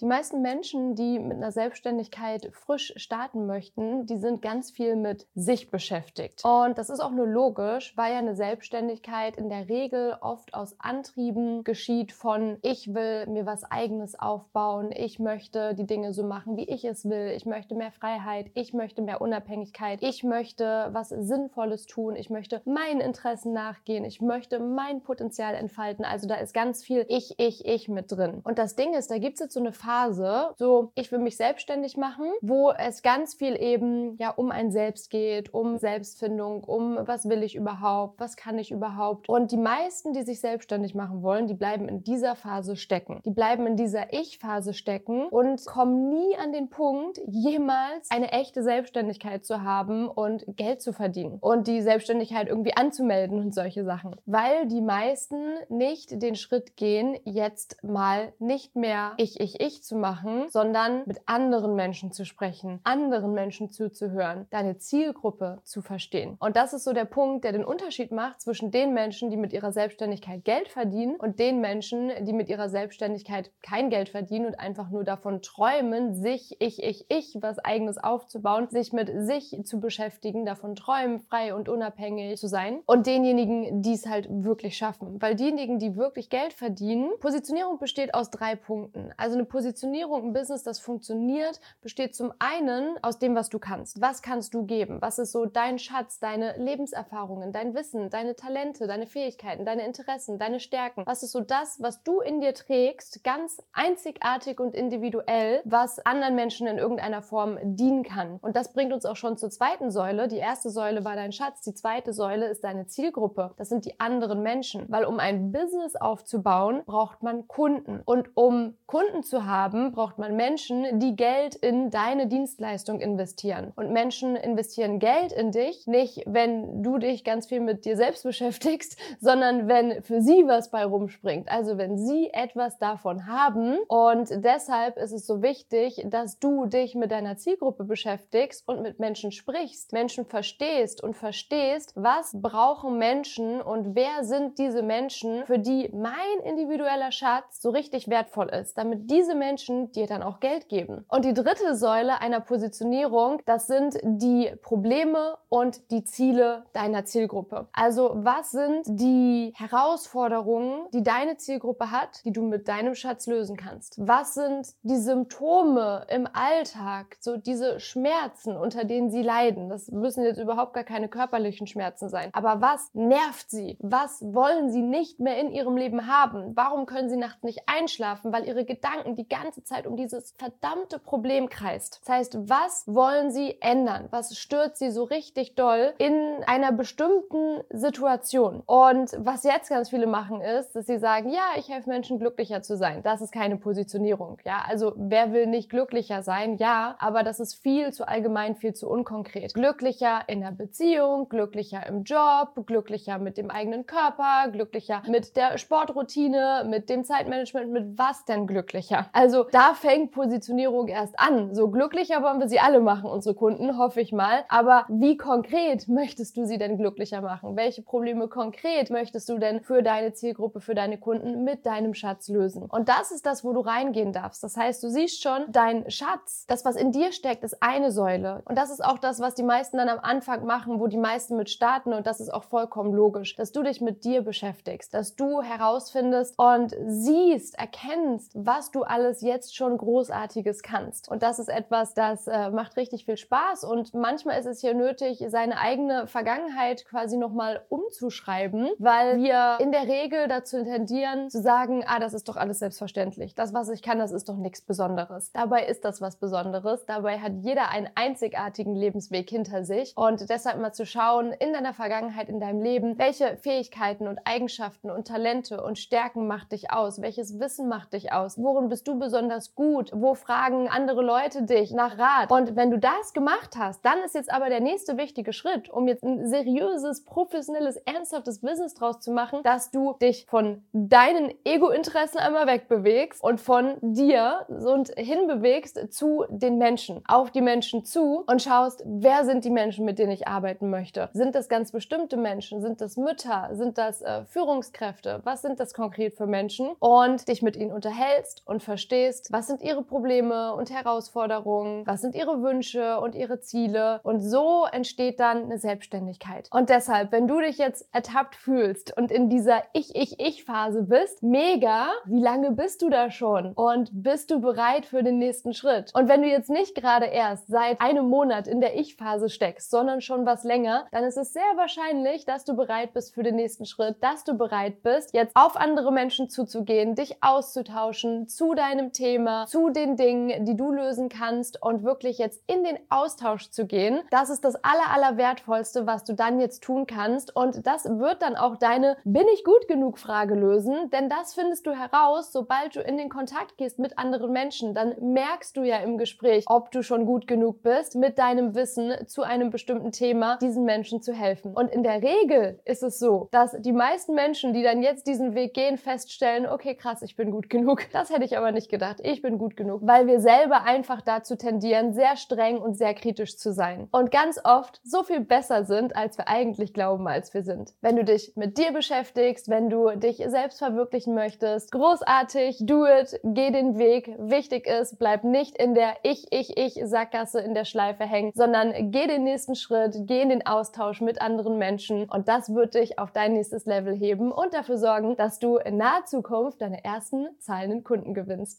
Die meisten Menschen, die mit einer Selbstständigkeit frisch starten möchten, die sind ganz viel mit sich beschäftigt. Und das ist auch nur logisch, weil ja eine Selbstständigkeit in der Regel oft aus Antrieben geschieht von ich will mir was eigenes aufbauen, ich möchte die Dinge so machen, wie ich es will, ich möchte mehr Freiheit, ich möchte mehr Unabhängigkeit, ich möchte was Sinnvolles tun, ich möchte meinen Interessen nachgehen, ich möchte mein Potenzial entfalten. Also da ist ganz viel ich, ich, ich mit drin. Und das Ding ist, da gibt es jetzt so eine Phase, so ich will mich selbstständig machen, wo es ganz viel eben ja um ein Selbst geht, um Selbstfindung, um was will ich überhaupt, was kann ich überhaupt. Und die meisten, die sich selbstständig machen wollen, die bleiben in dieser Phase stecken. Die bleiben in dieser Ich-Phase stecken und kommen nie an den Punkt, jemals eine echte Selbstständigkeit zu haben und Geld zu verdienen und die Selbstständigkeit irgendwie anzumelden und solche Sachen. Weil die meisten nicht den Schritt gehen, jetzt mal nicht mehr ich, ich, ich zu machen, sondern mit anderen Menschen zu sprechen, anderen Menschen zuzuhören, deine Zielgruppe zu verstehen. Und das ist so der Punkt, der den Unterschied macht zwischen den Menschen, die mit ihrer Selbstständigkeit Geld verdienen und den Menschen, die mit ihrer Selbstständigkeit kein Geld verdienen und einfach nur davon träumen, sich, ich, ich, ich, was eigenes aufzubauen, sich mit sich zu beschäftigen, davon träumen, frei und unabhängig zu sein und denjenigen, die es halt wirklich schaffen. Weil diejenigen, die wirklich Geld verdienen, Positionierung besteht aus drei Punkten. Also eine Positionierung, ein Business, das funktioniert, besteht zum einen aus dem, was du kannst. Was kannst du geben? Was ist so dein Schatz, deine Lebenserfahrungen, dein Wissen, deine Talente, deine Fähigkeiten, deine Interessen, deine Stärken? Was ist so das, was du in dir trägst, ganz einzigartig und individuell, was anderen Menschen in irgendeiner Form dienen kann? Und das bringt uns auch schon zur zweiten Säule. Die erste Säule war dein Schatz, die zweite Säule ist deine Zielgruppe. Das sind die anderen Menschen. Weil um ein Business aufzubauen, braucht man Kunden. Und um Kunden zu haben, braucht man Menschen, die Geld in deine Dienstleistung investieren. Und Menschen investieren Geld in dich, nicht wenn du dich ganz viel mit dir selbst beschäftigst, sondern wenn für sie was bei rumspringt. Also wenn sie etwas davon haben. Und deshalb ist es so wichtig, dass du dich mit deiner Zielgruppe beschäftigst und mit Menschen sprichst, Menschen verstehst und verstehst, was brauchen Menschen und wer sind diese Menschen, für die mein individueller Schatz so richtig wertvoll ist, damit diese Menschen dir dann auch Geld geben. Und die dritte Säule einer Positionierung, das sind die Probleme und die Ziele deiner Zielgruppe. Also was sind die Herausforderungen, die deine Zielgruppe hat, die du mit deinem Schatz lösen kannst? Was sind die Symptome im Alltag, so diese Schmerzen, unter denen sie leiden? Das müssen jetzt überhaupt gar keine körperlichen Schmerzen sein. Aber was nervt sie? Was wollen sie nicht mehr in ihrem Leben haben? Warum können sie nachts nicht einschlafen? Weil ihre Gedanken die ganze Zeit um dieses verdammte Problem kreist. Das heißt, was wollen sie ändern? Was stört sie so richtig doll in einer bestimmten Situation? Und was jetzt ganz viele machen ist, dass sie sagen, ja, ich helfe Menschen glücklicher zu sein. Das ist keine Positionierung. Ja, also wer will nicht glücklicher sein? Ja, aber das ist viel zu allgemein, viel zu unkonkret. Glücklicher in der Beziehung, glücklicher im Job, glücklicher mit dem eigenen Körper, glücklicher mit der Sportroutine, mit dem Zeitmanagement, mit was denn glücklicher? Also da fängt Positionierung erst an. So glücklicher wollen wir sie alle machen, unsere Kunden, hoffe ich mal. Aber wie konkret möchtest du sie denn glücklicher machen? Welche Probleme konkret möchtest du denn für deine Zielgruppe, für deine Kunden mit deinem Schatz lösen? Und das ist das, wo du reingehen darfst. Das heißt, du siehst schon, dein Schatz, das, was in dir steckt, ist eine Säule. Und das ist auch das, was die meisten dann am Anfang machen, wo die meisten mit starten. Und das ist auch vollkommen logisch, dass du dich mit dir beschäftigst, dass du herausfindest und siehst, erkennst, was du alles jetzt schon Großartiges kannst. Und das ist etwas, das äh, macht richtig viel Spaß. Und manchmal ist es hier nötig, seine eigene Vergangenheit quasi nochmal umzuschreiben, weil wir in der Regel dazu tendieren zu sagen, ah, das ist doch alles selbstverständlich. Das, was ich kann, das ist doch nichts Besonderes. Dabei ist das was Besonderes. Dabei hat jeder einen einzigartigen Lebensweg hinter sich. Und deshalb mal zu schauen, in deiner Vergangenheit, in deinem Leben, welche Fähigkeiten und Eigenschaften und Talente und Stärken macht dich aus? Welches Wissen macht dich aus? Worin bist du besonders gut? Wo fragen andere Leute dich nach Rat? Und wenn du das gemacht hast, dann ist jetzt aber der nächste wichtige Schritt, um jetzt ein seriöses, professionelles, ernsthaftes Business draus zu machen, dass du dich von deinen Ego-Interessen einmal wegbewegst und von dir und hinbewegst zu den Menschen, auf die Menschen zu und schaust, wer sind die Menschen, mit denen ich arbeiten möchte? Sind das ganz bestimmte Menschen? Sind das Mütter? Sind das äh, Führungskräfte? Was sind das konkret für Menschen? Und dich mit ihnen unterhältst und verstehst, verstehst, was sind ihre Probleme und Herausforderungen, was sind ihre Wünsche und ihre Ziele. Und so entsteht dann eine Selbstständigkeit. Und deshalb, wenn du dich jetzt ertappt fühlst und in dieser Ich-Ich-Ich-Phase bist, mega, wie lange bist du da schon? Und bist du bereit für den nächsten Schritt? Und wenn du jetzt nicht gerade erst seit einem Monat in der Ich-Phase steckst, sondern schon was länger, dann ist es sehr wahrscheinlich, dass du bereit bist für den nächsten Schritt, dass du bereit bist, jetzt auf andere Menschen zuzugehen, dich auszutauschen zu deinem Thema, zu den Dingen, die du lösen kannst und wirklich jetzt in den Austausch zu gehen. Das ist das aller, aller wertvollste, was du dann jetzt tun kannst. Und das wird dann auch deine Bin ich gut genug Frage lösen, denn das findest du heraus, sobald du in den Kontakt gehst mit anderen Menschen. Dann merkst du ja im Gespräch, ob du schon gut genug bist, mit deinem Wissen zu einem bestimmten Thema diesen Menschen zu helfen. Und in der Regel ist es so, dass die meisten Menschen, die dann jetzt diesen Weg gehen, feststellen, okay, krass, ich bin gut genug. Das hätte ich aber nicht gedacht. Ich bin gut genug, weil wir selber einfach dazu tendieren, sehr streng und sehr kritisch zu sein. Und ganz oft so viel besser sind, als wir eigentlich glauben, als wir sind. Wenn du dich mit dir beschäftigst, wenn du dich selbst verwirklichen möchtest, großartig, do it, geh den Weg. Wichtig ist, bleib nicht in der Ich, Ich, Ich Sackgasse in der Schleife hängen, sondern geh den nächsten Schritt, geh in den Austausch mit anderen Menschen und das wird dich auf dein nächstes Level heben und dafür sorgen, dass du in naher Zukunft deine ersten zahlenden Kunden gewinnst.